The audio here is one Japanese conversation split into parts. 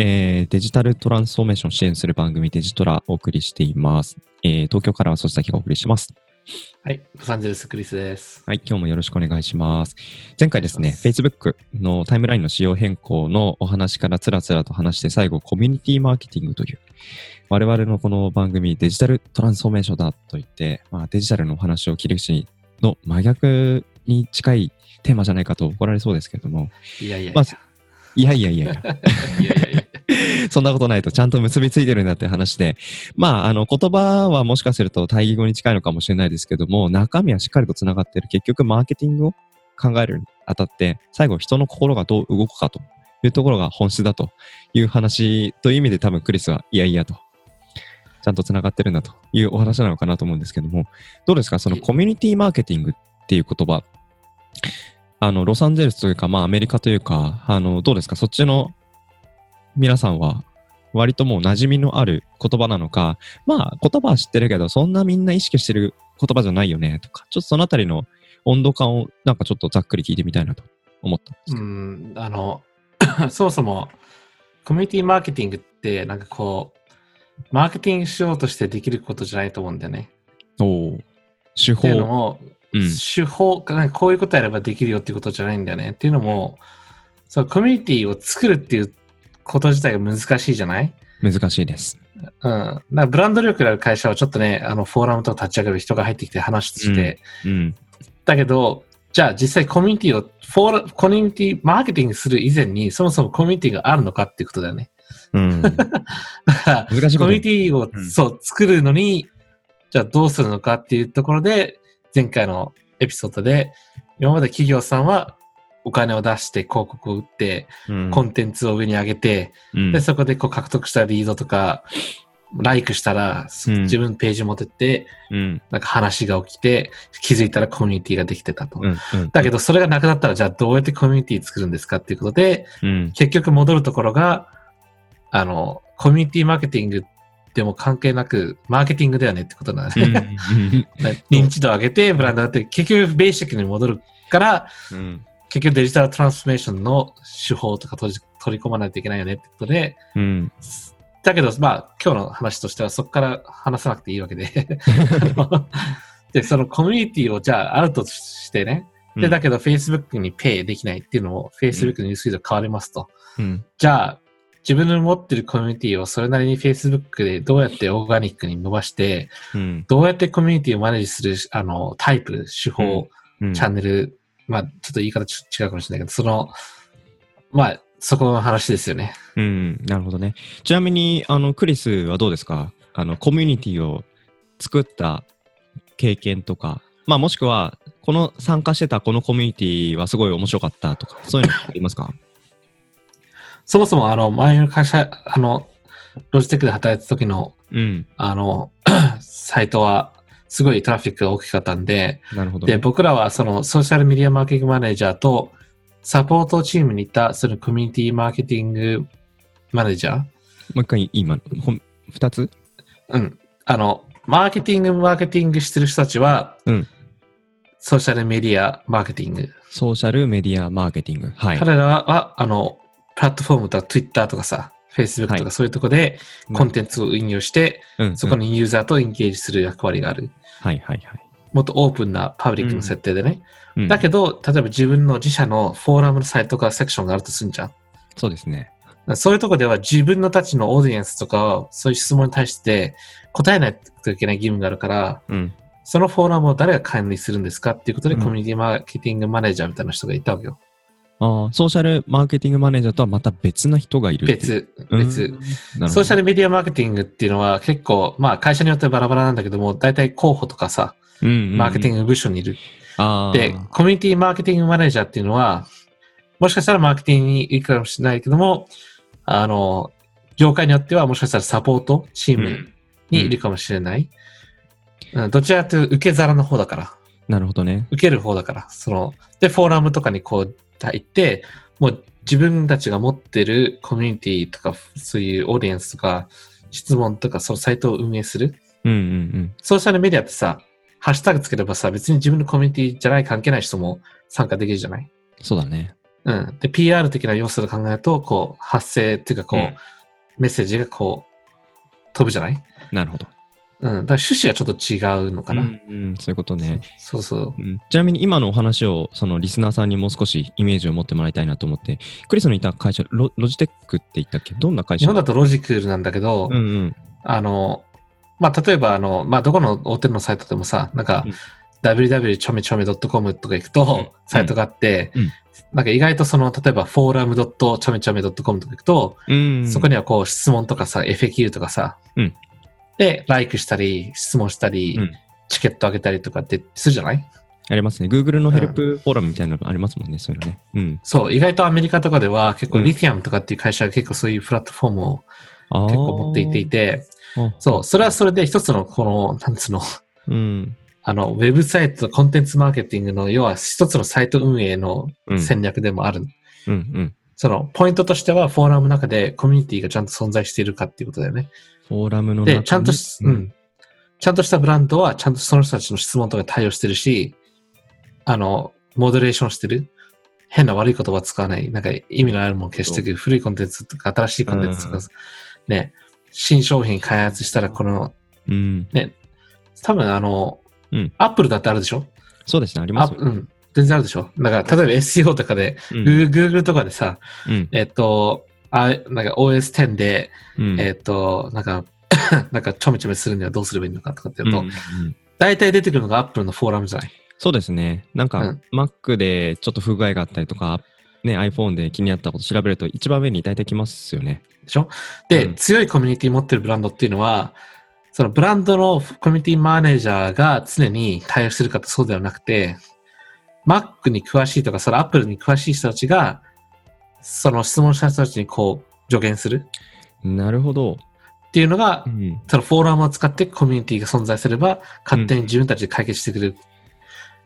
えーデジタルトランスフォーメーションを支援する番組デジトラお送りしています。えー東京からはそしたきがお送りします。はい、ロサンゼルスクリスです。はい、今日もよろしくお願いします。前回ですね、Facebook のタイムラインの仕様変更のお話からつらつらと話して、最後、コミュニティマーケティングという、我々のこの番組、デジタルトランスフォーメーションだと言って、まあ、デジタルのお話を切り口の真逆に近いテーマじゃないかと怒られそうですけれども、いやいやいや。まずいやいやいやいや、いやいやいや。そんなことないとちゃんと結びついてるんだって話で、まあ、あの、言葉はもしかすると対義語に近いのかもしれないですけども、中身はしっかりと繋がってる。結局、マーケティングを考えるにあたって、最後、人の心がどう動くかというところが本質だという話という意味で多分クリスはいやいやと、ちゃんと繋がってるんだというお話なのかなと思うんですけども、どうですか？そのコミュニティマーケティングっていう言葉、あの、ロサンゼルスというか、まあ、アメリカというか、あの、どうですか？そっちの皆さんは割ともう馴染みのある言葉なのか、まあ言葉は知ってるけど、そんなみんな意識してる言葉じゃないよねとか、ちょっとそのあたりの温度感をなんかちょっとざっくり聞いてみたいなと思ったんですけうど。ん、あの、そもそも、コミュニティマーケティングって、なんかこう、マーケティングしようとしてできることじゃないと思うんだよね。おお手っていうの法。も、うん。手法なんかこういうことやればできるよっていうことじゃないんだよね。っていうのも、そう、コミュニティを作るっていうこと自体が難しいじゃない？難しいです。うん。だからブランド力のある会社はちょっとね、あの、フォーラムとか立ち上げる人が入ってきて話して、うん。だけど、じゃあ実際コミュニティを、フォーラコミュニティマーケティングする以前に、そもそもコミュニティがあるのかっていうことだよね。うん。だから、難しいコミュニティを、うんそう、作るのに、じゃあどうするのかっていうところで、前回のエピソードで、今まで企業さんはお金を出して広告を売って、うんコンテンツを上に上げて、うんで、そこでこう獲得したリードとか、ライクしたら、うん自分のページ持ってって、うん。なんか話が起きて、気づいたらコミュニティができてたと。だけど、それがなくなったら、じゃあどうやってコミュニティ作るんですかっていうことで、うん。結局戻るところが、あの、コミュニティマーケティングでも関係なく、マーケティングだよねってこと なんだうんね。認知度を上げて、ブランドだって、結局ベーシックに戻るから、うん。結局デジタルトランスフォーメーションの手法とか取り取り込まないといけないよねってことで、うん。だけど、まあ、今日の話としてはそこから話さなくていいわけで。で、そのコミュニティをじゃああるとしてね、で、だけど Facebook にペイできないっていうのを Facebook のニュースフィード変わりますと。うん。じゃあ、自分の持ってるコミュニティをそれなりに Facebook でどうやってオーガニックに伸ばして、うん。どうやってコミュニティをマネージする、あの、タイプ、手法、うん。チャンネル、まあ、ちょっと言い方ち違うかもしれないけど、その、まあ、そこの話ですよね。うん、なるほどね。ちなみに、あの、クリスはどうですか？あの、コミュニティを作った経験とか、まあ、もしくは、この参加してたこのコミュニティはすごい面白かったとか、そういうのありますか？そもそも、あの、前の会社、あの、ロジテックで働いた時の、うん、あの、サイトは、すごいトラフィックが大きかったんで、なるほど、で、ね。僕らはそのソーシャルメディアマーケティングマネージャーと、サポートチームにいたそのコミュニティマーケティングマネージャー、もう一回、今、二つ？うん。あの、マーケティング、マーケティングしてる人たちは、うんソーシャルメディアマーケティング。ソーシャルメディアマーケティング。はい。彼らは、あの、プラットフォームとか Twitter とかさ、Facebook はいとかそういうとこでコンテンツを運用して、うん、そこに。にユーザーとエンゲージする役割がある。はいはいはい。もっとオープンなパブリックの設定でね。うんだけど、例えば自分の自社のフォーラムのサイトかセクションがあるとすんじゃん。そうですね。そういうとこでは自分のたちのオーディエンスとか、そういう質問に対して答えないといけない義務があるから、うん。そのフォーラムを誰が管理するんですかっていうことで、うんコミュニティマーケティングマネージャーみたいな人がいたわけよ。ああ、ソーシャルマーケティングマネージャーとはまた別な人がいる。別、うん別。ソーシャルメディアマーケティングっていうのは結構、まあ会社によってバラバラなんだけども、大体候補とかさ、うんうんうんマーケティング部署にいる。ああ。で、コミュニティマーケティングマネージャーっていうのは、もしかしたらマーケティングにいるかもしれないけども、あの、業界によってはもしかしたらサポートチームにいるかもしれない。うんどちらかというと受け皿の方だから、なるほどね。受ける方だから、その、で、フォーラムとかにこう入って、もう自分たちが持ってるコミュニティとか、そういうオーディエンスとか、質問とか、そのサイトを運営する。うんうんうん。ソーシャルメディアってさ、ハッシュタグつければさ、別に自分のコミュニティじゃない関係ない人も参加できるじゃない？そうだね。うん。で、PR 的な要素で考えると、こう、発生っていうか、こう、うんメッセージがこう、飛ぶじゃない？なるほど。うん。だから趣旨がちょっと違うのかな。うんうん、そういうことね。そうそう。うんちなみに今のお話をそのリスナーさんにもう少しイメージを持ってもらいたいなと思って、クリスのいた会社、ロロジテックって言ったっけ？どんな会社？日本だとロジクールなんだけど、うんうん。あの、まあ、例えば、あの、まあ、どこの大手のサイトでもさ、なんかうん、www.chomechome.com とか行くと、サイトがあってうん、なんか意外とその、例えば、forum.chomechome.com とか行くと、うん、そこにはこう質問とかさ、FAQ とかさ、うんで、ライクしたり、質問したり、うんチケットあげたりとかってするじゃない？ありますね。Google のヘルプフォーラムみたいなのありますもんね、そういうのね。うん。そう、意外とアメリカとかでは結構うんリティアムとかっていう会社が結構そういうプラットフォームをあ結構持っていていて、あそう、それはそれで一つのこの、なんつうの、うん。あの、ウェブサイト、コンテンツマーケティングの、要は一つのサイト運営のうん。戦略でもある。うんうん。その、ポイントとしては、フォーラムの中でコミュニティがちゃんと存在しているかっていうことだよね。フォーラムの中に？で、ちゃんとし、うん。ちゃんとしたブランドは、ちゃんとその人たちの質問とか対応してるし、あの、モデレーションしてる。変な悪い言葉使わない。なんか意味のあるもの消していく。古いコンテンツとか新しいコンテンツとか、ね、新商品開発したら、この、うん。多分あの、うんアップルだってあるでしょ？そうですね、ありますよ。あうん。全然あるでしょ？だから、例えば SEO とかで、うん。Google とかでさ、うん。えっと、あなんか OS10 で、うん。えっと、なんか、なんかちょめちょめするにはどうすればいいのかとかっていうと、うんうんうん大体出てくるのが Apple のフォーラムじゃない？そうですね。なんかうん、Mac でちょっと不具合があったりとか、ね、iPhone で気になったこと調べると一番上に大体来ますよね。でしょ？で、うん強いコミュニティ持ってるブランドっていうのは、そのブランドのコミュニティマネージャーが常に対応してるかってそうではなくて、Mac に詳しいとか、その Apple に詳しい人たちが、その質問した人たちにこう助言する？なるほど。っていうのがう、ん。そのフォーラムを使ってコミュニティが存在すれば、勝手に自分たちで解決してくれる。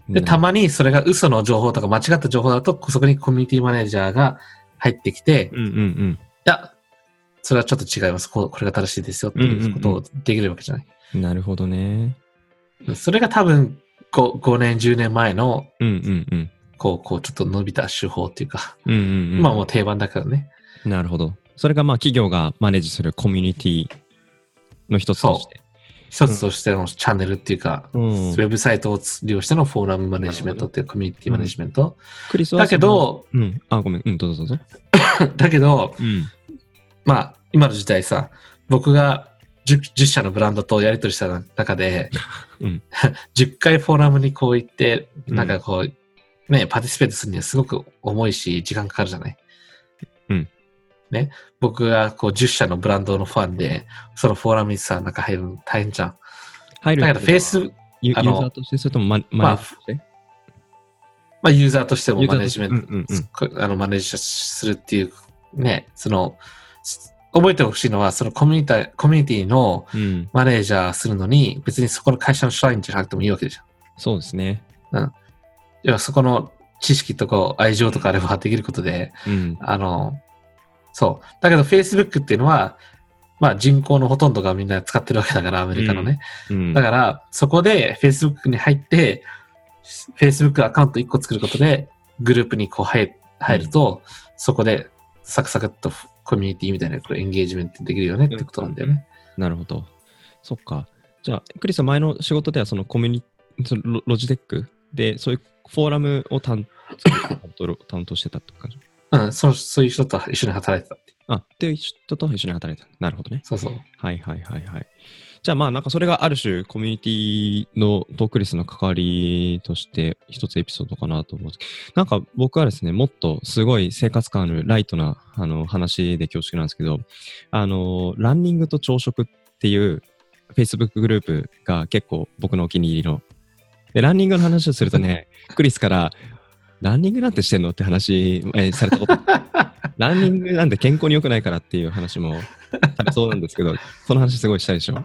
で、たまにそれが嘘の情報とか間違った情報だと、そこにコミュニティマネージャーが入ってきて、いうんうんや、それはちょっと違います。こうこれが正しいですよっていうことをできるわけじゃない？うん。なるほどね。それが多分5、5年、10年前の、うんうんうん。こう、こう、ちょっと伸びた手法っていうか、うんうんうん。今はもう定番だからね。なるほど。それがまあ企業がマネージするコミュニティの一つとして。一つとしてのチャンネルっていうか、うんウェブサイトを利用してのフォーラムマネジメントっていうコミュニティマネジメント。クリスはだけど、うん。あ、ごめん。うん、どうぞどうぞ。だけど、うん。まあ、今の時代さ、僕が 10, 10社のブランドとやり取りした中で、うん 10回フォーラムにこう行って、うんなんかこう、ね、パティスペートするにはすごく重いし、時間かかるじゃない？うん。ね、僕がこう10社のブランドのファンで、そのフォーラムにさ、なんか入るの大変じゃん。入るだからフェイス、ユーザーとして、それともママネージとして、まあユーザーとしてもマネジメント、うんうんこあのマネージするっていう、ね、その、覚えてほしいのは、そのコミュニティ、コミュニティのうん。うん。マネージャーするのに、別にそこの会社の社員じゃなくてもいいわけでしょ。そうですね。要はそこの知識とか愛情とかあればできることで、うん。あの、そう。だけど Facebook っていうのは、まあ人口のほとんどがみんな使ってるわけだから、アメリカのね。うん。だから、そこで Facebook に入って、Facebook アカウント1個作ることで、グループにこう入入ると、そこでサクサクっとコミュニティみたいなこうエンゲージメントできるよねってことなんだよね。なるほど。そっか。じゃあ、クリスは前の仕事ではそのコミュニそのロロジテックで、そういうフォーラムを担担当担当してたって感じ？うん、そうそういう人と一緒に働いてたって。あ、っていう人と一緒に働いてた。なるほどね。そうそう。はいはいはいはい。じゃあまあなんかそれがある種コミュニティのとクリスの関わりとして一つエピソードかなと思うなんか僕はですね、もっとすごい生活感あるライトなあの話で恐縮なんですけど、あの、ランニングと朝食っていう Facebook グループが結構僕のお気に入りの。で、ランニングの話をするとね、クリスから、ランニングなんてしてんのって話、えーされたこと。ランニングなんて健康に良くないからっていう話もされそうなんですけど、その話すごいしたいでしょ。な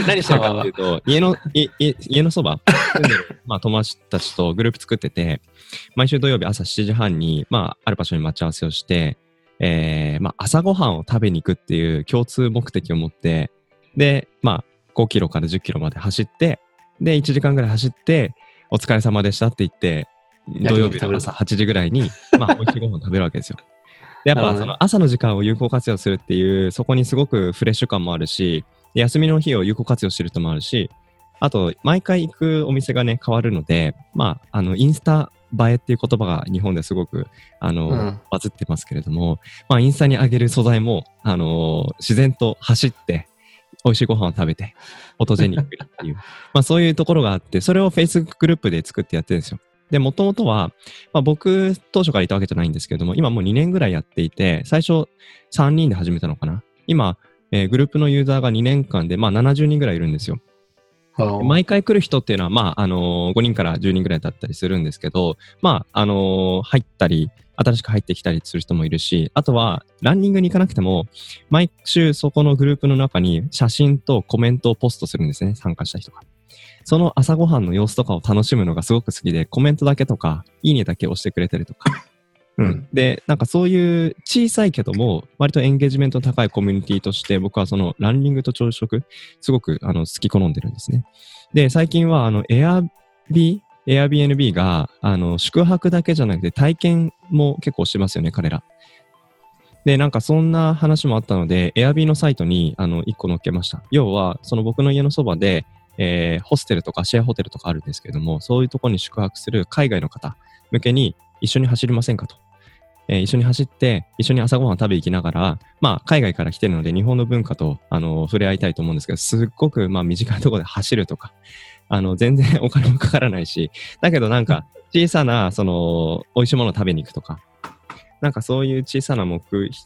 何してるかっていうと、家の、いい家のそば、まあ、友達たちとグループ作ってて、毎週土曜日朝7時半に、まあ、ある場所に待ち合わせをして、えー、まあ、朝ごはんを食べに行くっていう共通目的を持って、で、まあ、5キロから10キロまで走って、で、1時間ぐらい走って、お疲れ様でしたって言って、土曜日の朝8時ぐらいに、まあ、美味しいご飯を食べるわけですよ。でやっぱその朝の時間を有効活用するっていう、そこにすごくフレッシュ感もあるし、休みの日を有効活用してる人もあるし、あと、毎回行くお店がね、変わるので、まあ、あの、インスタ映えっていう言葉が日本ですごく、あの、うん。バズってますけれども、まあ、インスタに上げる素材も、あの自然と走って、美味しいご飯を食べて、フォトジェニックっていう、まあ、そういうところがあって、それを Facebook グループで作ってやってるんですよ。で、もともとは、まあ、僕、当初からいたわけじゃないんですけれども、今もう2年ぐらいやっていて、最初3人で始めたのかな。今、えーグループのユーザーが2年間で、まあ、70人ぐらいいるんですよ。毎回来る人っていうのは、まあ、あのー5人から10人ぐらいだったりするんですけど、まあ、あのー入ったり、新しく入ってきたりする人もいるし、あとは、ランニングに行かなくても、毎週そこのグループの中に写真とコメントをポストするんですね、参加した人が。その朝ごはんの様子とかを楽しむのがすごく好きで、コメントだけとか、いいねだけ押してくれたりとか。うん。で、なんかそういう小さいけども、割とエンゲージメントの高いコミュニティとして、僕はそのランニングと朝食、すごくあの好き好んでるんですね。で、最近はあの Airb、Airbnb があの宿泊だけじゃなくて体験も結構しますよね、彼ら。で、なんかそんな話もあったので、Airb のサイトにあの1個載っけました。要は、その僕の家のそばで、えーホステルとかシェアホテルとかあるんですけども、そういうところに宿泊する海外の方向けに一緒に走りませんかと。えー一緒に走って、一緒に朝ごはん食べ行きながら、まあ、海外から来てるので、日本の文化と、あの、触れ合いたいと思うんですけど、すっごく、まあ、短いところで走るとか、あの、全然 お金もかからないし、だけどなんか、小さな、その、美味しいものを食べに行くとか、なんかそういう小さな目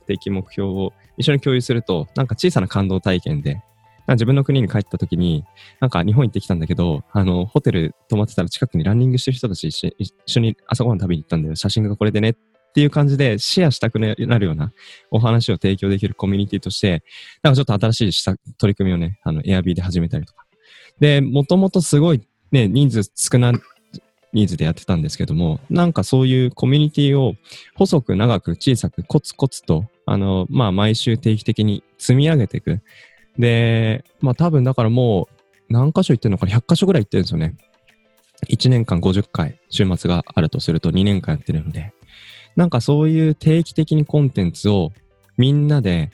的、目標を一緒に共有すると、なんか小さな感動体験で、自分の国に帰った時に、なんか日本行ってきたんだけど、あの、ホテル泊まってたら近くにランニングしてる人たち一緒一緒に朝ごはん食べに行ったんだよ。写真がこれでねっていう感じでシェアしたくなるようなお話を提供できるコミュニティとして、なんかちょっと新しい取り組みをね、あの、Airb で始めたりとか。で、もともとすごいね、人数少な、人数でやってたんですけども、なんかそういうコミュニティを細く長く小さくコツコツと、あの、まあ毎週定期的に積み上げていく。で、まあ多分だからもう何箇所行ってるのかな ?100 箇所ぐらい行ってるんですよね。1年間50回週末があるとすると2年間やってるので、なんかそういう定期的にコンテンツをみんなで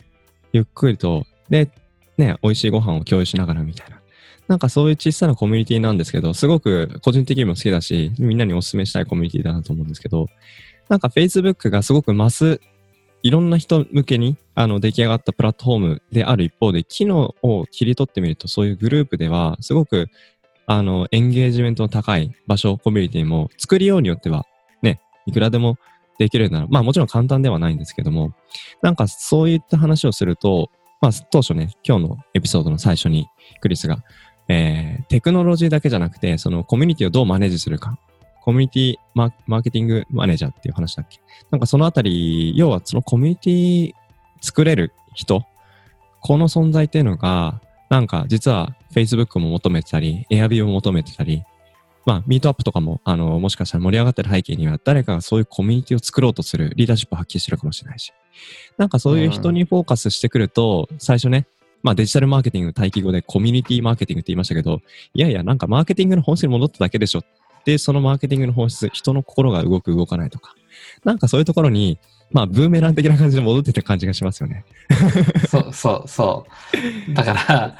ゆっくりと、で、ね、美味しいご飯を共有しながらみたいな。なんかそういう小さなコミュニティなんですけど、すごく個人的にも好きだし、みんなにお勧めしたいコミュニティだなと思うんですけど、なんか Facebook がすごくマス、いろんな人向けにあの出来上がったプラットフォームである一方で、機能を切り取ってみると、そういうグループでは、すごくあのエンゲージメントの高い場所、コミュニティも作りようによっては、ね、いくらでもできるようなら、まあもちろん簡単ではないんですけども、なんかそういった話をすると、まあ当初ね、今日のエピソードの最初にクリスが、えーテクノロジーだけじゃなくて、そのコミュニティをどうマネージするか。コミュニティマーケティングマネージャーっていう話だっけ？なんかそのあたり、要はそのコミュニティ作れる人、この存在っていうのが、なんか実は Facebook も求めてたり、Airb も求めてたり、まあ、ミートアップとかも、あの、もしかしたら盛り上がってる背景には、誰かがそういうコミュニティを作ろうとするリーダーシップを発揮してるかもしれないし。なんかそういう人にフォーカスしてくると、最初ね、まあデジタルマーケティング待機語でコミュニティマーケティングって言いましたけど、いやいや、なんかマーケティングの本質に戻っただけでしょ。で、そのマーケティングの本質、人の心が動く動かないとか。なんかそういうところに、まあブーメラン的な感じで戻ってた感じがしますよね。そうそうそう。だから、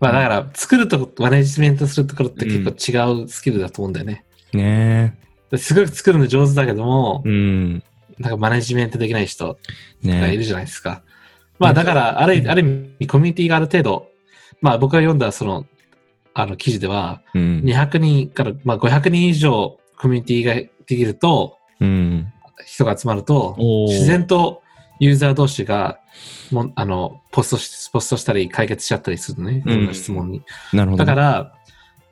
まあだから、作るとこ、マネジメントするところって結構違うスキルだと思うんだよね。ねですごく作るの上手だけどもえ。う、ん。なんかマネジメントできない人がいねるじゃないですか。まあだから、あるある意味、コミュニティがある程度、まあ僕が読んだその、あの記事では、え。うん。200人から、まあ、500人以上コミュニティができると、うん。人が集まると、自然とユーザー同士がもあのポストしポストしたり解決しちゃったりするのね、いろんな質問に。なるほど。だから、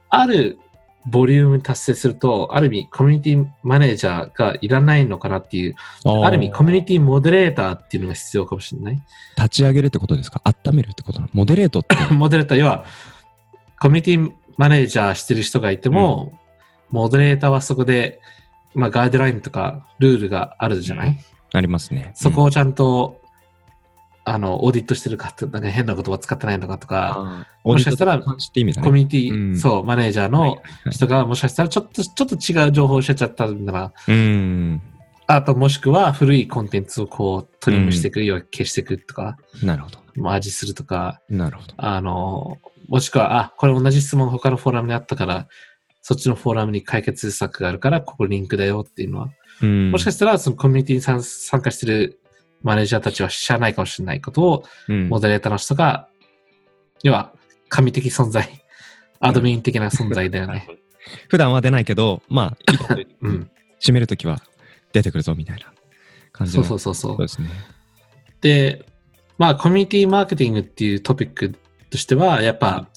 あるボリュームに達成すると、ある意味コミュニティマネージャーがいらないのかなっていう、ーある意味コミュニティモデレーターっていうのが必要かもしれない。立ち上げるってことですか温めるってことなのモデレートって。モデレーター、要は、コミュニティマネージャーしてる人がいても、モデレーターはそこで、まあ、ガイドラインとかルールがあるじゃない、ありますね。そこをちゃんとあの、オーディットしてるかって、なんか変な言葉使ってないのかとか、ももしかしたら。コミュニティ、うんそう、マネージャーはいの人がもしかしたらちょっと、ちょっと違う情報を教えちゃったんだな。うん。あともしくは古いコンテンツをこうトリムしていく、要は消していくとか、なるほど。マージするとか、なるほど。あの、もしくは、あ、これ同じ質問他のフォーラムにあったから、そっちのフォーラムに解決策があるから、ここリンクだよっていうのは、うん。もしかしたらそのコミュニティに参参加してるマネージャーたちは知らないかもしれないことを、うんモデレーターの人が、要は、神的存在、アドミン的な存在だよね。普段は出ないけど、まあ、うん。締めるときは出てくるぞみたいな感じそのうそうそうそうそう。ですね。で、まあ、コミュニティマーケティングっていうトピックとしては、やっぱ、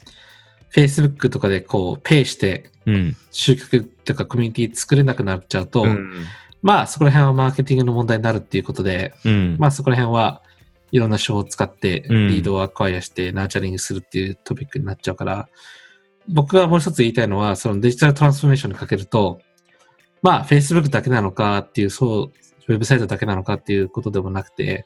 Facebook とかでこう、ペイして、うん。集客とかコミュニティ作れなくなっちゃうと、うん。まあ、そこら辺はマーケティングの問題になるっていうことで、うん。まあ、そこら辺はいろんな手法を使って、うんリードをアクワイアして、ナーチャリングするっていうトピックになっちゃうから、僕がもう一つ言いたいのは、そのデジタルトランスフォーメーションにかけると、まあ、Facebook だけなのかっていう、そう、ウェブサイトだけなのかっていうことでもなくて、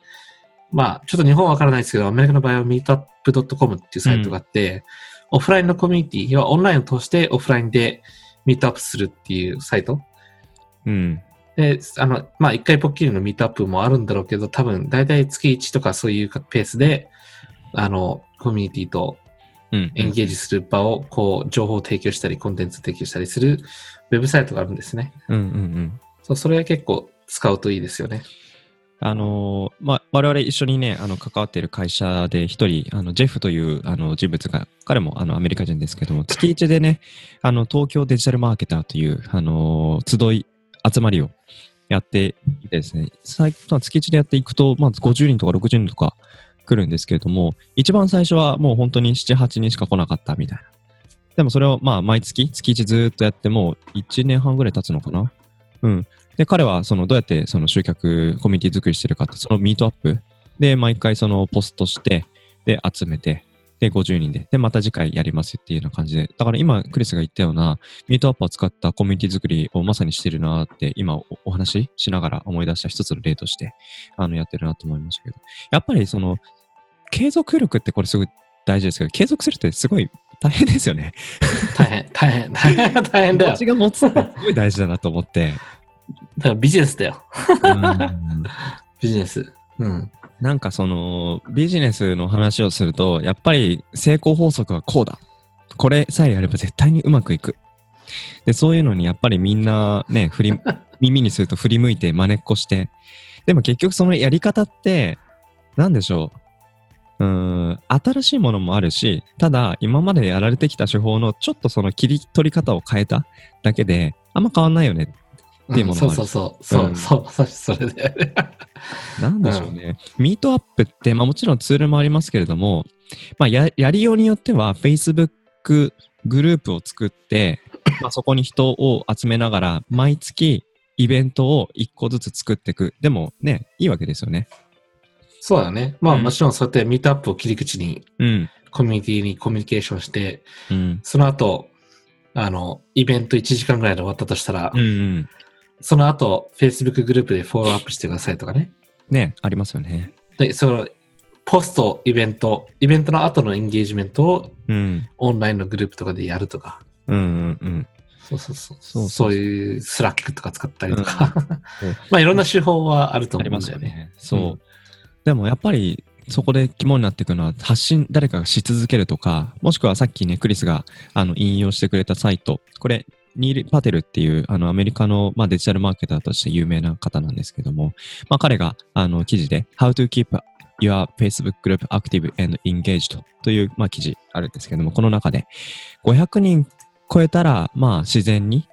まあ、ちょっと日本はわからないですけど、アメリカの場合は meetup.com っていうサイトがあって、オフラインのコミュニティ、要はオンラインを通してオフラインでミートアップするっていうサイト。うん。で、あの、まあ、一回ぽっきりのミートアップもあるんだろうけど、多分、だいたい月1とかそういうペースで、あの、コミュニティとうん。エンゲージする場を、こう、情報を提供したり、コンテンツを提供したりするウェブサイトがあるんですね。うんうんうん。そう、それは結構使うといいですよね。あのーまあ、我々一緒にね、あの、関わっている会社で一人、あの、ジェフという、あの、人物が、彼も、あの、アメリカ人ですけども、月一でね、あの、東京デジタルマーケターという、あのー集い、集まりをやっていてですね、最まあ月一でやっていくと、まず50人とか60人とか来るんですけれども、一番最初はもう本当に7、8人しか来なかったみたいな。でもそれを、まあ、毎月、月一ずーっとやってもう1年半ぐらい経つのかなうん。で、彼はそのどうやってその集客、コミュニティ作りしてるかって、そのミートアップで毎回そのポストして、で、集めて、で、50人で、で、また次回やりますっていうような感じで、だから今、クリスが言ったような、ミートアップを使ったコミュニティ作りをまさにしてるなって、今おお話ししながら思い出した一つの例として、あの、やってるなと思いましたけど、やっぱりその、継続力ってこれすごい大事ですけど、継続するってすごい大変ですよね。大変、大変、大変、大変だよ。気持ちが持つってすごい大事だなと思って。だからビジネスだよ。うんビジネス。うん。なんかそのビジネスの話をすると、やっぱり成功法則はこうだ。これさえやれば絶対にうまくいく。で、そういうのにやっぱりみんなね、振り、耳にすると振り向いて真似っこして。でも結局そのやり方って、なんでしょう。うーん、新しいものもあるし、ただ今までやられてきた手法のちょっとその切り取り方を変えただけで、あんま変わんないよねっていうものもあるそうそうそう。そう、うんそう、そう、それで。なんでしょうね。ミートアップって、まあもちろんツールもありますけれども、まあややりようによっては Facebook グループを作って、まあそこに人を集めながら、毎月イベントを一個ずつ作っていく。でもね、いいわけですよね。そうだね。まあ、うんもちろんそうやってミートアップを切り口にうん。コミュニティにコミュニケーションして、うん。その後、あの、イベント1時間ぐらいで終わったとしたら、うんうん。その後、Facebook グループでフォローアップしてくださいとかね。ね、ありますよね。で、その、ポスト、イベント、イベントの後のエンゲージメントをうん。オンラインのグループとかでやるとか。うんうんうん。そうそうそう。そうそういう Slack とか使ったりとか。そう まあいろんな手法はあるとありますよ思うんだよね。ね。そう。うんでもやっぱり、そこで肝になっていくのは、発信誰かがし続けるとか、もしくはさっきね、クリスがあの引用してくれたサイト、これ、ニール・パテルっていうあのアメリカの、まあ、デジタルマーケターとして有名な方なんですけども、まあ、彼があの記事で How to keep your Facebook group active and engaged という、まあ、記事あるんですけども、この中で500人超えたら、まあ、自然に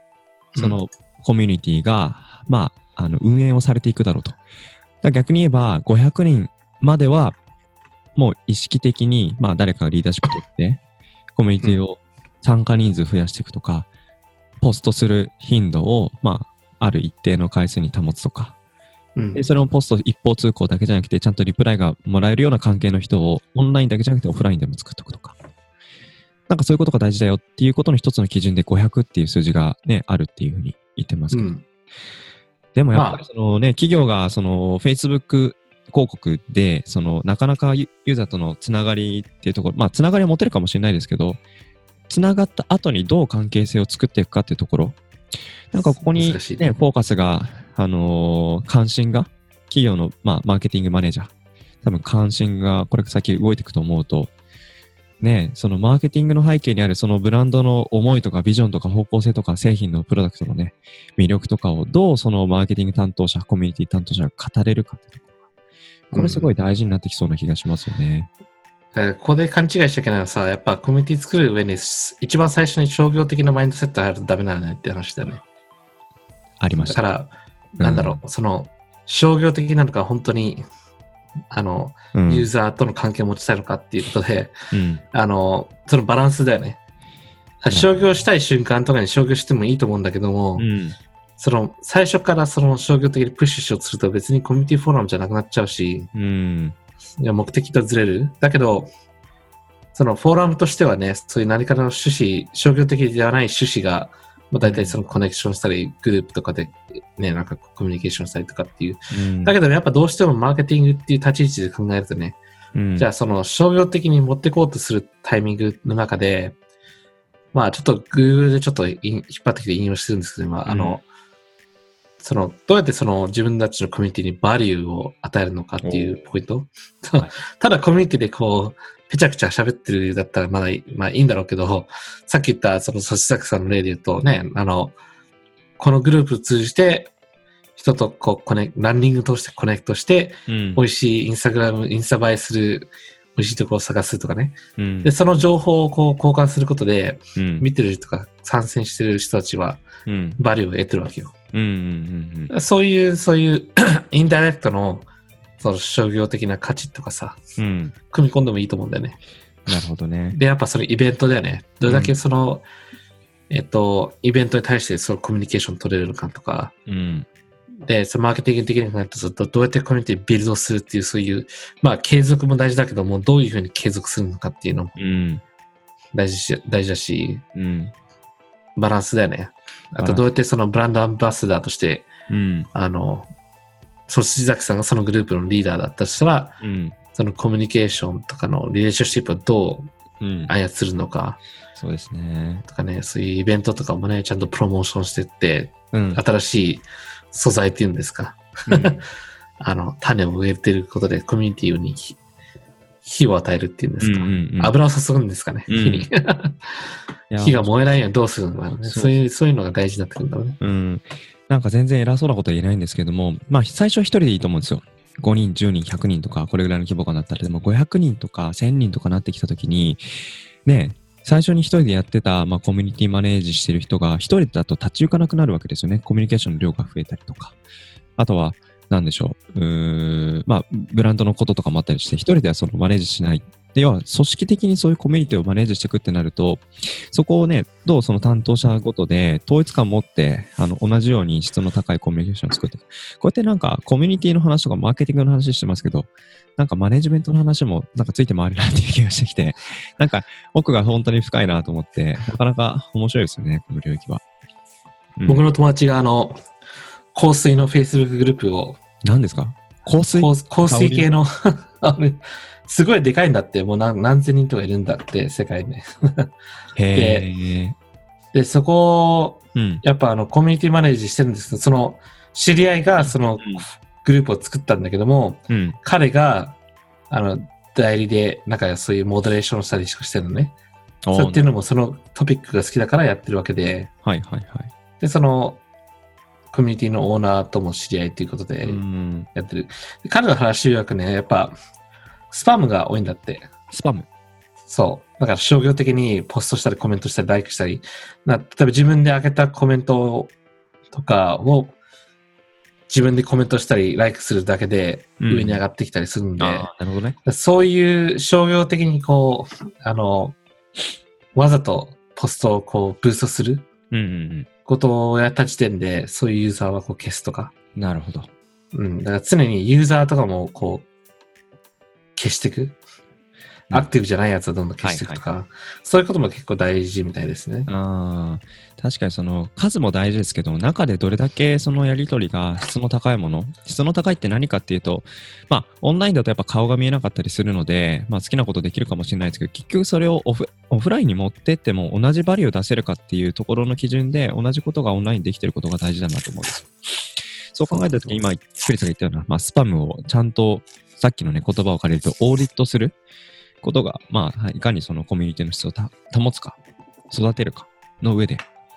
そのコミュニティが、まあ、あの運営をされていくだろうと。逆に言えば、500人までは、もう意識的に、まあ、誰かがリーダーシップ取って、コミュニティを参加人数増やしていくとか、ポストする頻度を、まあ、ある一定の回数に保つとか、うんで、それもポスト一方通行だけじゃなくて、ちゃんとリプライがもらえるような関係の人を、オンラインだけじゃなくてオフラインでも作っておくとか。なんかそういうことが大事だよっていうことの一つの基準で500っていう数字がね、あるっていうふうに言ってますけど。うん。でもやっぱりそのね、企業がその Facebook 広告で、その、なかなかユユーザーとのつながりっていうところ、まあ、つながりは持てるかもしれないですけど、つながった後にどう関係性を作っていくかっていうところ、なんかここに、ね、難しいフォーカスが、あのー関心が、企業の、まあ、マーケティングマネージャー、多分関心がこれから先動いていくと思うと、ね、そのマーケティングの背景にあるそのブランドの思いとかビジョンとか方向性とか製品のプロダクトのね、魅力とかをどうそのマーケティング担当者、コミュニティ担当者が語れるかってところがこれすごい大事になってきそうな気がしますよね。だからここで勘違いしちゃいけないのはさ、やっぱコミュニティ作る上に、一番最初に商業的なマインドセットがあるとダメなんだねって話だよね。ありました。だから、なんだろう、その、商業的なのか、本当に、あの、うん。ユーザーとの関係を持ちたいのかっていうことで、うん。あの、そのバランスだよね。うん商業したい瞬間とかに商業してもいいと思うんだけども、うん。その、最初からその商業的にプッシュしようとすると別にコミュニティフォーラムじゃなくなっちゃうし、うん。いや目的とずれる。だけど、そのフォーラムとしてはね、そういう何かの趣旨、商業的ではない趣旨が、まあ、大体そのコネクションしたり、グループとかでね、なんかコミュニケーションしたりとかっていう。うん。だけどやっぱどうしてもマーケティングっていう立ち位置で考えるとね、うん、じゃあその商業的に持ってこうとするタイミングの中で、まあちょっと Google でちょっと引引っ張ってきて引用してるんですけど、今、あの、その、どうやってその自分たちのコミュニティにバリューを与えるのかっていうポイント？はい。ただコミュニティでこう、ぺちゃくちゃ喋ってるだったらまだいい、まあいいんだろうけど、さっき言ったそのサシサクさんの例で言うとね、あの、このグループを通じて、人とこうコネ、ランニング通してコネクトして、うん。美味しいインスタグラム、インスタ映えする美味しいところを探すとかね。うん。で、その情報をこう交換することで、うん。見てる人とか参戦してる人たちはうん。バリューを得てるわけよ。うんうんうんそういう、そういう インダイレクトのその商業的な価値とかさ、うんうん組み込んでもいいと思うんだよね。なるほどね。で、やっぱそのイベントだよね。どれだけその、えっと、イベントに対してそのコミュニケーション取れるのかとか、うん。で、そのマーケティング的に考えるとずっとどうやってコミュニティビルドするっていう、そういう、まあ継続も大事だけども、どういうふうに継続するのかっていうのもうん。大事し大事だし、うんバランスだよね。あとどうやってそのブランドアンバサダーとして、うんあの、その辻崎さんがそのグループのリーダーだったとしたら、うんそのコミュニケーションとかのリレーションシップをどううん操るのかそうですね。とかね、そういうイベントとかもね、ちゃんとプロモーションしてって、うん新しい素材っていうんですか。うん あの、種を植えてることでコミュニティに火火を与えるっていうんですか？うんうんうん油を注ぐんですかね、うん火に。火が燃えないようにどうするのか、ね、そうそういう、そういうのが大事になってくるんだろうね。うん。なんか全然偉そうなことは言えないんですけども、まあ最初は一人でいいと思うんですよ。5人、10人、100人とか、これぐらいの規模感だったら、でも500人とか1000人とかなってきたときに、ね、最初に一人でやってた、まあ、コミュニティマネージしてる人が、一人だと立ち行かなくなるわけですよね。コミュニケーションの量が増えたりとか。あとは、なんでしょう。う、まあ、ブランドのこととかもあったりして、一人ではそのマネージしない。で、要は、組織的にそういうコミュニティをマネージしていくってなると、そこをね、どうその担当者ごとで統一感を持って、あの、同じように質の高いコミュニケーションを作っていく。こうやってなんか、コミュニティの話とかマーケティングの話してますけど、なんかマネジメントの話もなんかついて回るなっていう気がしてきて、なんか奥が本当に深いなと思って、なかなか面白いですよね、この領域は。僕の友達があの、香水の Facebook グループを、何ですか？香水？香香水系 の、すごいでかいんだって、もう何何千人とかいるんだって、世界に。へえ。で、そこを、うん。やっぱあの、コミュニティマネージしてるんですけど、その、知り合いがそのグループを作ったんだけども、うん。彼が、あの、代理で、なんかそういうモデレーションしたりしかしてるのね。そうっていうのもそのトピックが好きだからやってるわけで、はいはいはい。で、その、コミュニティのオーナーとも知り合いということでうん。やってる。で彼の話曰くね、やっぱ、スパムが多いんだって。スパム。そう。だから商業的にポストしたりコメントしたりライクしたり、な例えば自分で開けたコメントとかを自分でコメントしたりライクするだけでうん上に上がってきたりするんで、なるほどね。そういう商業的にこう、あの、わざとポストをこうブーストするうんうんことをやった時点で、そういうユーザーはこう消すとか。うん。なるほど。うん。だから常にユーザーとかもこう、消していく。アクティブじゃないやつはどんどん消していくとか、そういうことも結構大事みたいですね。ああ、確かにその数も大事ですけど、中でどれだけそのやり取りが質の高いもの、質の高いって何かっていうと、まあ、オンラインだとやっぱ顔が見えなかったりするので、まあ、好きなことできるかもしれないですけど、結局それをオフオフラインに持ってっても同じバリューを出せるかっていうところの基準で、同じことがオンラインできてることが大事だなと思うんですよ。そう考えたときに今、クリスが言ったような、まあ、スパムをちゃんと、さっきのね、言葉を借りると、オーディットすることが、まあ、いかにそのコミュニティの質を保つか、育てるかの上で、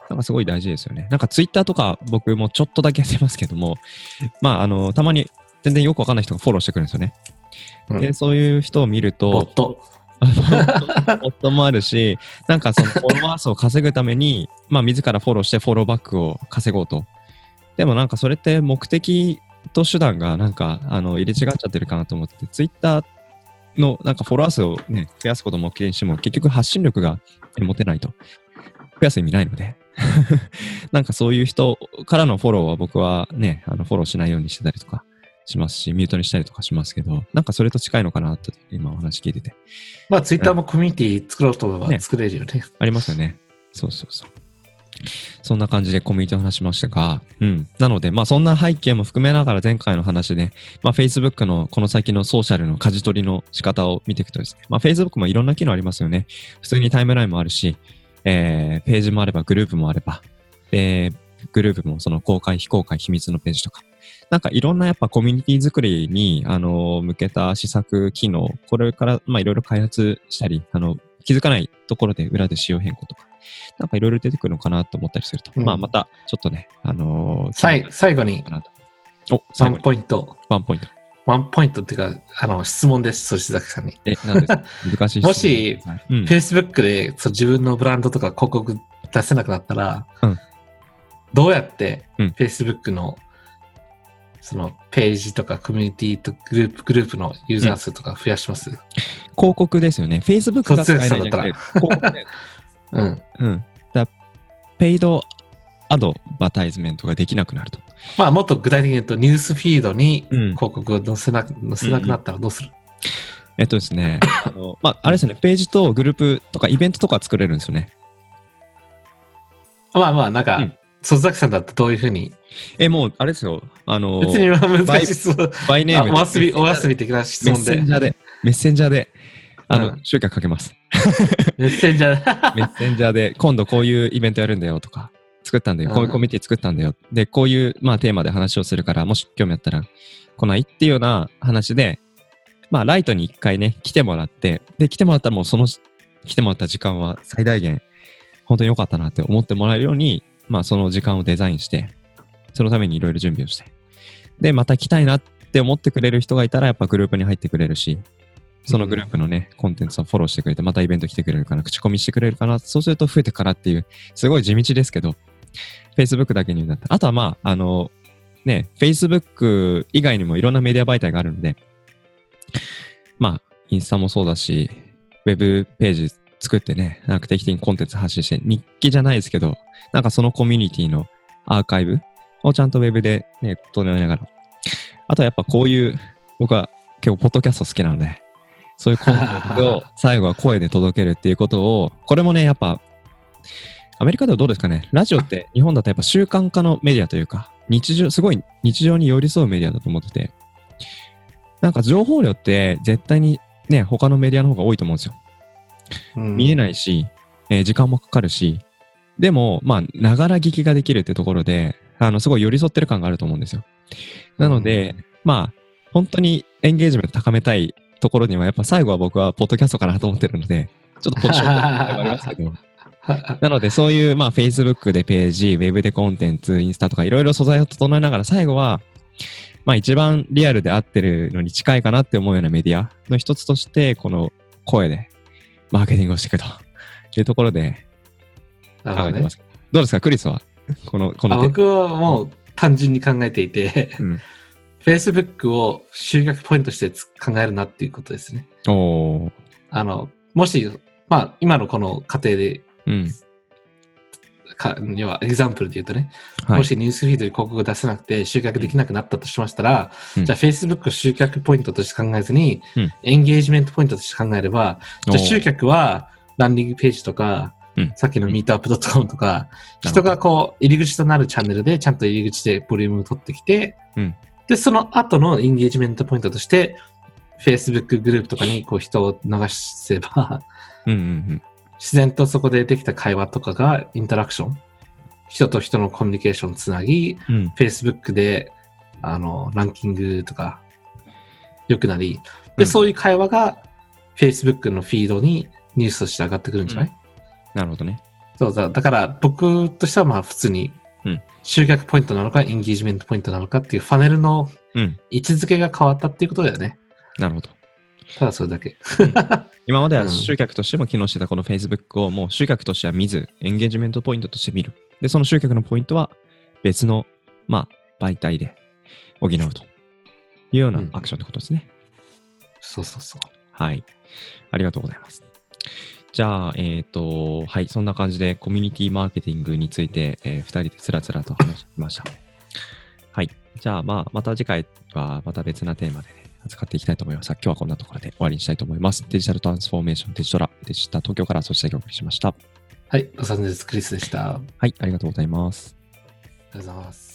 なんかすごい大事ですよね。なんかツイッターとか僕もちょっとだけやってますけども、まあ、あの、たまに全然よくわかんない人がフォローしてくるんですよね。うん、で、そういう人を見ると、ボット。ボットもあるし、なんかそのフォロワー数を稼ぐために、まあ自らフォローしてフォローバックを稼ごうと。でもなんかそれって目的と手段がなんかあの入れ違っちゃってるかなと思って、ツイッターのなんかフォロワー数をね、増やすことも目的にしても、結局発信力が持てないと。増やす意味ないので。なんかそういう人からのフォローは僕はね、あのフォローしないようにしてたりとかしますし、ミュートにしたりとかしますけど、なんかそれと近いのかなと今お話聞いてて。まあツイッターもコミュニティ作ろうと作れるよね。ねありますよね。そうそうそう。そんな感じでコミュニティを話しましたが、うん。なので、まあそんな背景も含めながら前回の話で、まあ Facebook のこの先のソーシャルの舵取りの仕方を見ていくとですね、まあ Facebook もいろんな機能ありますよね。普通にタイムラインもあるし、えー、ページもあればグループもあれば、えー、グループもその公開、非公開、秘密のページとか、なんかいろんなやっぱコミュニティ作りに、あの、向けた施策機能、これから、まあいろいろ開発したり、あの、気づかないところで裏で仕様変更とか、なんかいろいろ出てくるのかなと思ったりすると、うん、まあまたちょっとね、あのー、最最後に、お、ワンポイント。ワンポイント。ワンポイントっていうか、あの、質問です、そし崎さんに。え、なんです 難しいもし、はい。うん、Facebook でそう自分のブランドとか広告出せなくなったら、うん、どうやって Facebook の、そのページとかコミュニティとグループ、グループのユーザー数とか増やします、うん、広告ですよね。Facebook が使えないじゃなくて、広告ね。うん。うん。だペイドアドバタイズメントができなくなると。まあ、もっと具体的に言うと、ニュースフィードに広告を載せな,、載せなくなったらどうする、うんえっとですね、あの、まあ、あれですね、ページとグループとかイベントとか作れるんですよね。まあまあ、なんか、うん曽崎さんだったらどういうふうに？え、もう、あれですよ。あの別に難しい質問。バイネームお遊び、お遊び的な質問で。メッセンジャーで、メッセンジャーで、あの、集客かけます。メッセンジャー メッセンジャーで、今度こういうイベントやるんだよとか、作ったんだよ。こういうコミュニティ作ったんだよ。で、こういう、まあ、テーマで話をするから、もし興味あったら来ないっていうような話で、まあ、ライトに一回ね、来てもらって、で、来てもらったらもうその、来てもらった時間は最大限、本当に良かったなって思ってもらえるように、まあ、その時間をデザインして、そのためにいろいろ準備をして。で、また来たいなって思ってくれる人がいたら、やっぱグループに入ってくれるし、そのグループのね、コンテンツをフォローしてくれて、またイベント来てくれるかな、口コミしてくれるかな、そうすると増えてからっていう、すごい地道ですけど、Facebook だけになった。あとはまあ、あの、ね、Facebook 以外にもいろんなメディア媒体があるので、まあ、インスタもそうだし、ウェブページ作ってね、なんか定期的にコンテンツ発信して、日記じゃないですけど、なんかそのコミュニティのアーカイブをちゃんとウェブでね、整えながら。あとはやっぱこういう、僕は結構ポッドキャスト好きなので、そういうコンテンツを 最後は声で届けるっていうことを、これもね、やっぱ、アメリカではどうですかね、ラジオって日本だとやっぱ習慣化のメディアというか、日常、すごい日常に寄り添うメディアだと思ってて、なんか情報量って絶対にね、他のメディアの方が多いと思うんですよ。うん、見えないし、えー、時間もかかるし、でも、まあ、ながら聞きができるってところで、あの、すごい寄り添ってる感があると思うんですよ。なので、うん、まあ、本当にエンゲージメント高めたいところには、やっぱ最後は僕はポッドキャストかなと思ってるので、ちょっとポジションがありますけど。なので、そういう、まあ、Facebook でページ、Web でコンテンツ、インスタとかいろいろ素材を整えながら、最後は、まあ、一番リアルで合ってるのに近いかなって思うようなメディアの一つとして、この声でマーケティングをしていくと。いうところで考えてます。どどうですか、クリスは？この、この僕はもう単純に考えていて、うん、Facebook を集客ポイントして考えるなっていうことですね。おあの、もし、まあ、今のこの過程で、うん、か要は、エグザンプルで言うとね、はい。も。しニュースフィードに広告を出せなくて集客できなくなったとしましたら、うん。じゃあ Facebook を集客ポイントとして考えずに、うん。エンゲージメントポイントとして考えれば、じゃあ集客はランディングページとか、うん。さっきの meetup.com とか、なるほど。人がこう、入り口となるチャンネルでちゃんと入り口でボリュームを取ってきて、うんで、その後のエンゲージメントポイントとして、Facebook グループとかにこう人を流せば、うんうんうん。自然とそこでできた会話とかがインタラクション、人と人のコミュニケーションをつなぎ、うん。Facebook で、あの、ランキングとか、良くなり、で、うんそういう会話が Facebook のフィードにニュースとして上がってくるんじゃない、なるほどね。そうだ。だから僕としてはまあ普通にうん集客ポイントなのか、エンゲージメントポイントなのかっていうファネルのうん。位置づけが変わったっていうことだよね。なるほど。ただそれだけ。今まではうん集客としても機能してたこの Facebook をもう集客としては見ず、エンゲージメントポイントとして見る。で、その集客のポイントは別の、まあ、媒体で補うというようなうんアクションってことですね。そうそうそう。はい。ありがとうございます。じゃあ、えっ、と、はい、そんな感じでコミュニティマーケティングについて、えー、2人でつらつらと話してきました。はい。じゃあ、まあ、また次回はまた別なテーマで、ね、扱っていきたいと思います。今日はこんなところで終わりにしたいと思います。デジタルトランスフォーメーションデジトラでした。東京からそしてお送りしました。はい。ロサンゼルスクリスでした。ありはい、ありがとうございます。がとうございます。